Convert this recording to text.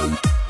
あ!